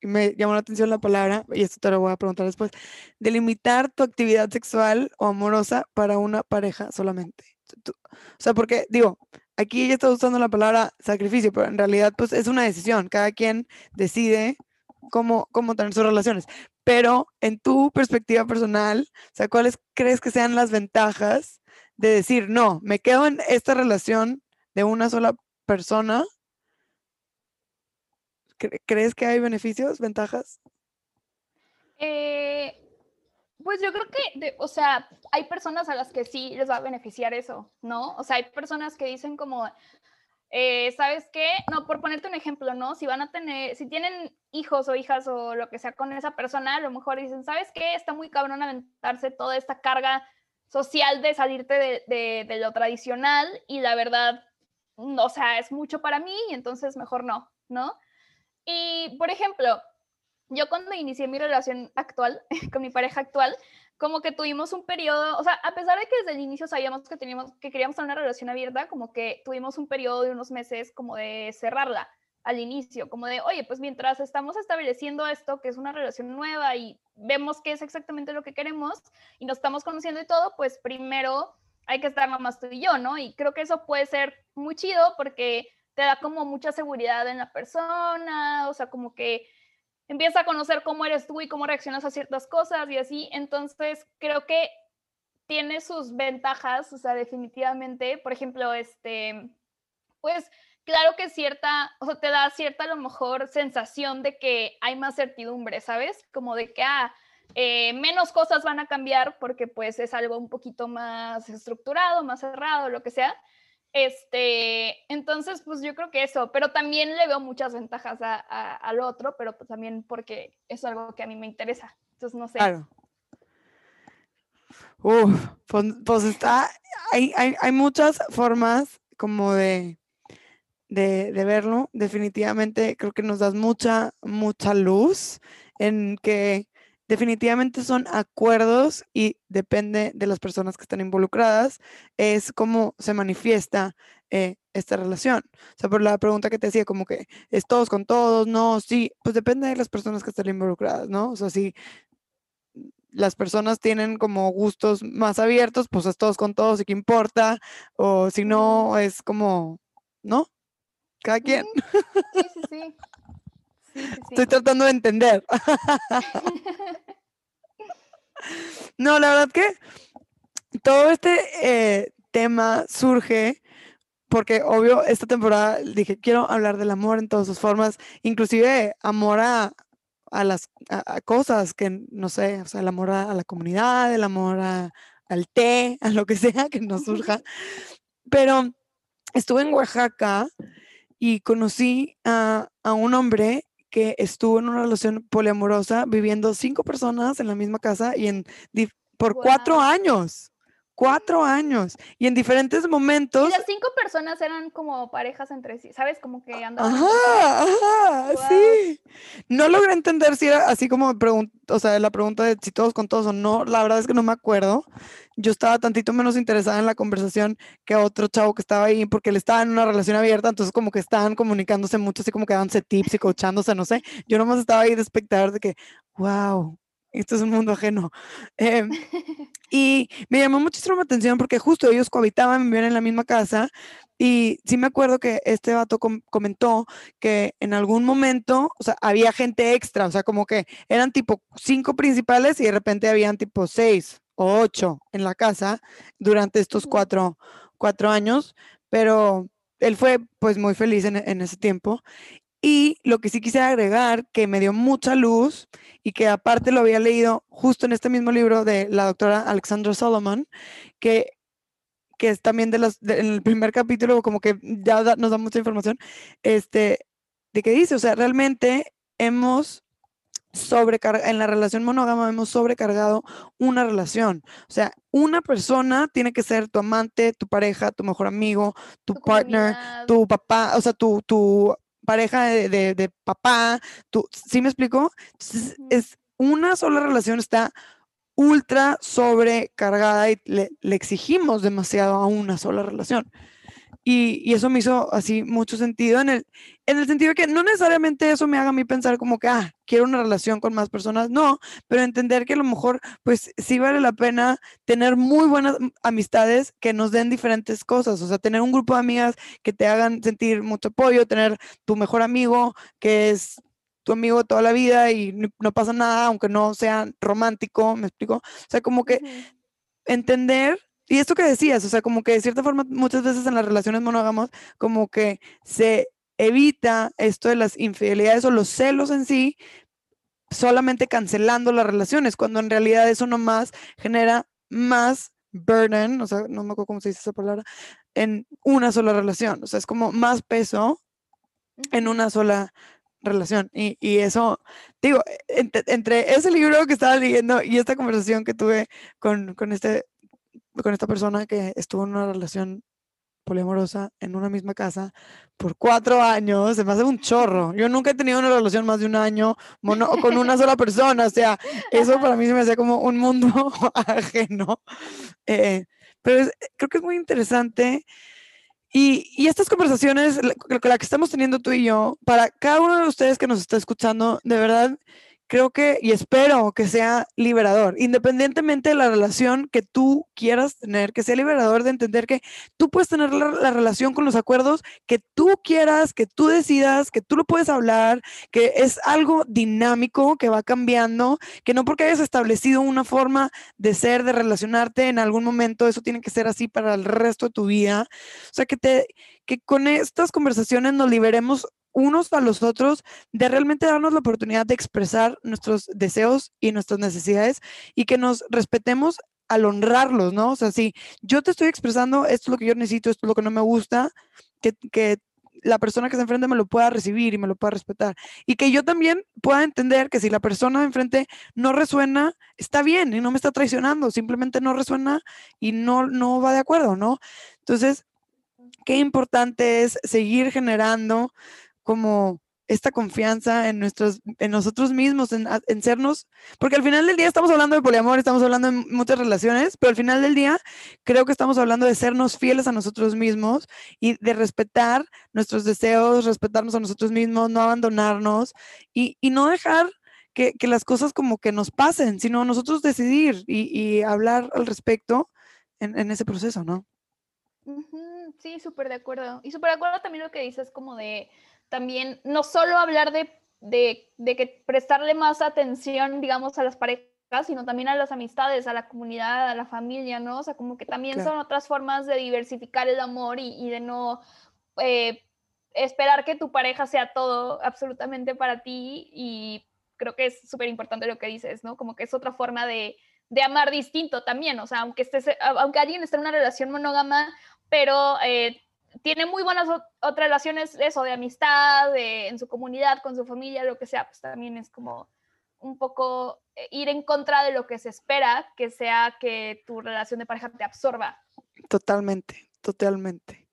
[SPEAKER 1] Y me llamó la atención la palabra, y esto te lo voy a preguntar después, de limitar tu actividad sexual o amorosa para una pareja solamente. o sea, porque digo, aquí ella está usando la palabra sacrificio, pero en realidad pues es una decisión, cada quien decide cómo, cómo tener sus relaciones pero en tu perspectiva personal, o sea, ¿cuáles crees que sean las ventajas de decir, no, me quedo en esta relación de una sola persona? ¿Crees que hay beneficios, ventajas?
[SPEAKER 2] Eh, pues yo creo que, o sea, hay personas a las que sí les va a beneficiar eso, ¿no? O sea, hay personas que dicen como, eh, ¿sabes qué? No, por ponerte un ejemplo, ¿no? Si van a tener, si tienen hijos o hijas o lo que sea con esa persona, a lo mejor dicen, ¿sabes qué? Está muy cabrón aventarse toda esta carga social de salirte de, de, lo tradicional y la verdad, o sea, es mucho para mí y entonces mejor no, ¿no? Y, por ejemplo, yo cuando inicié mi relación actual, con mi pareja actual, como que tuvimos un periodo, o sea, a pesar de que desde el inicio sabíamos que teníamos, que queríamos tener una relación abierta, como que tuvimos un periodo de unos meses como de cerrarla al inicio, como de, oye, pues mientras estamos estableciendo esto, que es una relación nueva y vemos qué es exactamente lo que queremos y nos estamos conociendo y todo, pues primero hay que estar más tú y yo, ¿no? Y creo que eso puede ser muy chido porque te da como mucha seguridad en la persona, o sea, como que empieza a conocer cómo eres tú y cómo reaccionas a ciertas cosas y así. Entonces, creo que tiene sus ventajas, o sea, definitivamente, por ejemplo, este, pues claro que cierta, o sea, te da cierta a lo mejor sensación de que hay más certidumbre, ¿sabes? Como de que, ah, eh, menos cosas van a cambiar porque pues es algo un poquito más estructurado, más cerrado, lo que sea. Este, entonces, pues yo creo que eso, pero también le veo muchas ventajas al otro, pero pues también porque es algo que a mí me interesa. Entonces, no sé.
[SPEAKER 1] Claro. Uf, pues, pues, está, hay, hay, hay, muchas formas como de, de, de, verlo. Definitivamente creo que nos das mucha, mucha luz en que definitivamente son acuerdos y depende de las personas que están involucradas, es cómo se manifiesta eh, esta relación. O sea, por la pregunta que te decía, como que es todos con todos, no, sí, pues depende de las personas que están involucradas, ¿no? O sea, si las personas tienen como gustos más abiertos, pues es todos con todos y qué importa, o si no, es como, ¿no? Cada quien.
[SPEAKER 2] Sí, sí, sí.
[SPEAKER 1] Estoy tratando de entender. no, la verdad que todo este eh, tema surge porque obvio esta temporada dije, quiero hablar del amor en todas sus formas, inclusive amor a, las cosas que, no sé, o sea, el amor a, la comunidad, el amor al té, a lo que sea que nos surja. Pero estuve en Oaxaca y conocí a, un hombre que estuvo en una relación poliamorosa viviendo cinco personas en la misma casa y en por cuatro años cuatro años y en diferentes momentos.
[SPEAKER 2] Y las cinco personas eran como parejas entre sí, ¿sabes? Como que andaban.
[SPEAKER 1] Ajá, ajá, sí. No logré entender si era así como o sea, la pregunta de si todos con todos o no. La verdad es que no me acuerdo. Yo estaba tantito menos interesada en la conversación que otro chavo que estaba ahí porque él estaba en una relación abierta, entonces como que estaban comunicándose mucho, así como que dándose tips y coachándose, no sé. Yo nomás estaba ahí de espectador de que, wow, esto es un mundo ajeno. Em, y me llamó muchísimo la atención porque justo ellos cohabitaban, vivían en la misma casa. Y sí me acuerdo que este vato comentó que en algún momento, o sea, había gente extra, o sea, como que eran tipo cinco principales y de repente habían tipo seis o ocho en la casa durante estos cuatro, cuatro años, pero él fue pues muy feliz en, en ese tiempo. Y lo que sí quise agregar, que me dio mucha luz y que aparte lo había leído justo en este mismo libro de la doctora Alexandra Solomon, que, que es también de los, en el primer capítulo, como que ya nos da mucha información, este, de que dice, o sea, realmente hemos sobrecargado, en la relación monógama hemos sobrecargado una relación. O sea, una persona tiene que ser tu amante, tu pareja, tu mejor amigo, tu, partner, tu papá, o sea, tu, tu pareja de, papá, tú, ¿sí me explico? es una sola relación está ultra sobrecargada y le, exigimos demasiado a una sola relación. Y, eso me hizo así mucho sentido en el, en el sentido de que no necesariamente eso me haga a mí pensar como que, ah, quiero una relación con más personas, no, pero entender que a lo mejor, pues sí vale la pena tener muy buenas amistades que nos den diferentes cosas, o sea, tener un grupo de amigas que te hagan sentir mucho apoyo, tener tu mejor amigo que es tu amigo toda la vida y no, pasa nada, aunque no sea romántico, ¿me explico? O sea, como que entender y esto que decías, o sea, como que de cierta forma muchas veces en las relaciones monógamas, como que se evita esto de las infidelidades o los celos en sí, solamente cancelando las relaciones, cuando en realidad eso nomás genera más burden, o sea, no me acuerdo cómo se dice esa palabra, en una sola relación, o sea, es como más peso en una sola relación. Y, y eso, digo, entre, ese libro que estaba leyendo y esta conversación que tuve con, con este con esta persona que estuvo en una relación poliamorosa en una misma casa por cuatro años, se me hace un chorro. Yo nunca he tenido una relación más de un año con una sola persona, o sea, eso para mí se me hace como un mundo ajeno. Eh, pero creo que es muy interesante. Y, y estas conversaciones, la, la que estamos teniendo tú y yo, para cada uno de ustedes que nos está escuchando, de verdad, creo que y espero que sea liberador, independientemente de la relación que tú quieras tener, que sea liberador de entender que tú puedes tener la, relación con los acuerdos que tú quieras, que tú decidas, que tú lo puedes hablar, que es algo dinámico que va cambiando, que no porque hayas establecido una forma de ser, de relacionarte en algún momento, eso tiene que ser así para el resto de tu vida. O sea, que te que con estas conversaciones nos liberemos unos a los otros, de realmente darnos la oportunidad de expresar nuestros deseos y nuestras necesidades y que nos respetemos al honrarlos, ¿no? O sea, si yo te estoy expresando, esto es lo que yo necesito, esto es lo que no me gusta, que, que la persona que se enfrente me lo pueda recibir y me lo pueda respetar. Y que yo también pueda entender que si la persona de enfrente no resuena, está bien y no me está traicionando, simplemente no resuena y no, no va de acuerdo, ¿no? Entonces, qué importante es seguir generando como esta confianza en, nuestros, en nosotros mismos, en, en, sernos, porque al final del día estamos hablando de poliamor, estamos hablando de muchas relaciones, pero al final del día creo que estamos hablando de sernos fieles a nosotros mismos y de respetar nuestros deseos, respetarnos a nosotros mismos, no abandonarnos y, y no dejar que, que, las cosas como que nos pasen, sino nosotros decidir y, y hablar al respecto en, en, ese proceso, ¿no?
[SPEAKER 2] Sí, súper de acuerdo. Y súper de acuerdo también lo que dices como de también no solo hablar de, de, que prestarle más atención, digamos, a las parejas sino también a las amistades, a la comunidad, a la familia, ¿no? O sea, como que también son otras formas de diversificar el amor y, de no eh, esperar que tu pareja sea todo absolutamente para ti y creo que es súper importante lo que dices, ¿no? Como que es otra forma de, de, amar distinto también, o sea, aunque, estés, aunque alguien esté en una relación monógama, pero eh, tiene muy buenas otras relaciones, eso, de amistad, en su comunidad, con su familia, lo que sea, pues también es como un poco eh, ir en contra de lo que se espera, que sea que tu relación de pareja te absorba.
[SPEAKER 1] Totalmente, totalmente.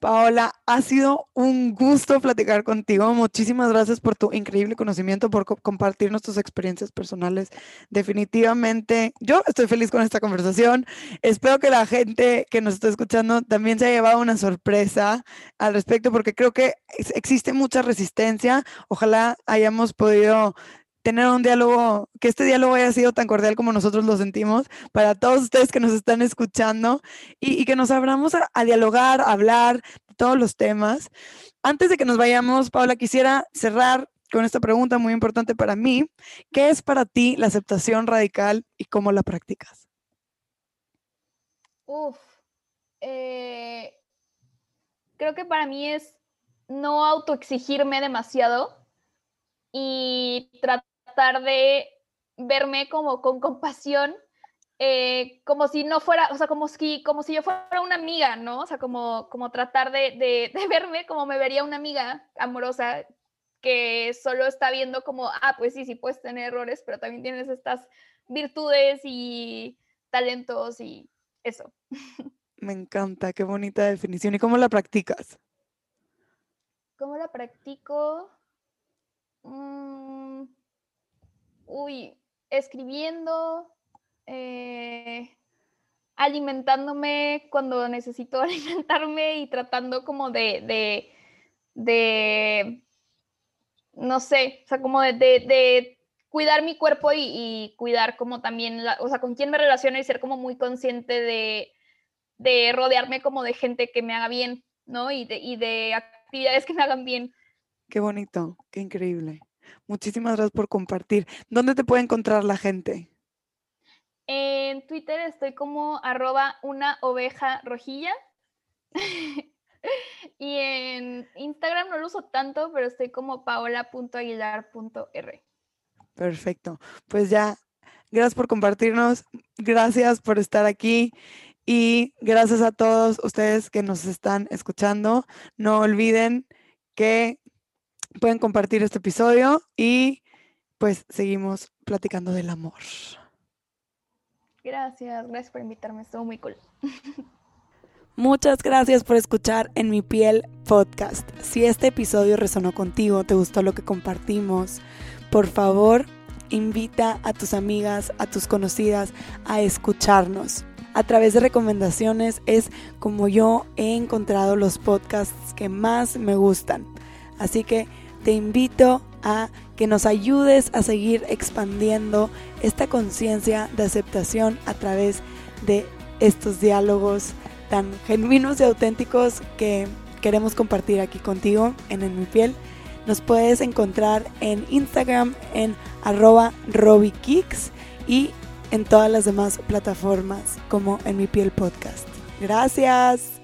[SPEAKER 1] Paola, ha sido un gusto platicar contigo. Muchísimas gracias por tu increíble conocimiento, por compartirnos tus experiencias personales. Definitivamente, yo estoy feliz con esta conversación. Espero que la gente que nos está escuchando también se haya llevado una sorpresa al respecto, porque creo que existe mucha resistencia. Ojalá hayamos podido tener un diálogo, que este diálogo haya sido tan cordial como nosotros lo sentimos, para todos ustedes que nos están escuchando y, que nos abramos a, dialogar, a hablar de todos los temas. Antes de que nos vayamos, Paula, quisiera cerrar con esta pregunta muy importante para mí. ¿Qué es para ti la aceptación radical y cómo la practicas?
[SPEAKER 2] Uf, eh, creo que para mí es no autoexigirme demasiado y tratar de verme como con compasión, eh, como si no fuera, o sea, como si, como si yo fuera una amiga, ¿no? O sea, como, como tratar de, de, de verme como me vería una amiga amorosa que solo está viendo como, ah, pues sí, sí puedes tener errores, pero también tienes estas virtudes y talentos y eso.
[SPEAKER 1] Me encanta, qué bonita definición. ¿Y cómo la practicas?
[SPEAKER 2] ¿Cómo la practico? Mm, uy, escribiendo, eh, alimentándome cuando necesito alimentarme y tratando como de, de, no sé, o sea, como de, cuidar mi cuerpo y, cuidar como también, o sea, con quién me relaciono y ser como muy consciente de, de rodearme como de gente que me haga bien, ¿no? Y de, y de actividades que me hagan bien.
[SPEAKER 1] Qué bonito, qué increíble. Muchísimas gracias por compartir. ¿Dónde te puede encontrar la gente?
[SPEAKER 2] En Twitter estoy como arroba una oveja rojilla. y en Instagram no lo uso tanto, pero estoy como paola.aguilar.r.
[SPEAKER 1] Perfecto. Pues ya, gracias por compartirnos, gracias por estar aquí y gracias a todos ustedes que nos están escuchando. No olviden que pueden compartir este episodio y pues seguimos platicando del amor.
[SPEAKER 2] Gracias, gracias por invitarme, estuvo muy cool.
[SPEAKER 1] Muchas gracias por escuchar En mi piel podcast. Si este episodio resonó contigo, te gustó lo que compartimos, por favor, invita a tus amigas, a tus conocidas a escucharnos. A través de recomendaciones es como yo he encontrado los podcasts que más me gustan. Así que te invito a que nos ayudes a seguir expandiendo esta conciencia de aceptación a través de estos diálogos tan genuinos y auténticos que queremos compartir aquí contigo en En Mi Piel. Nos puedes encontrar en Instagram en arroba robikicks y en todas las demás plataformas como En Mi Piel Podcast. Gracias.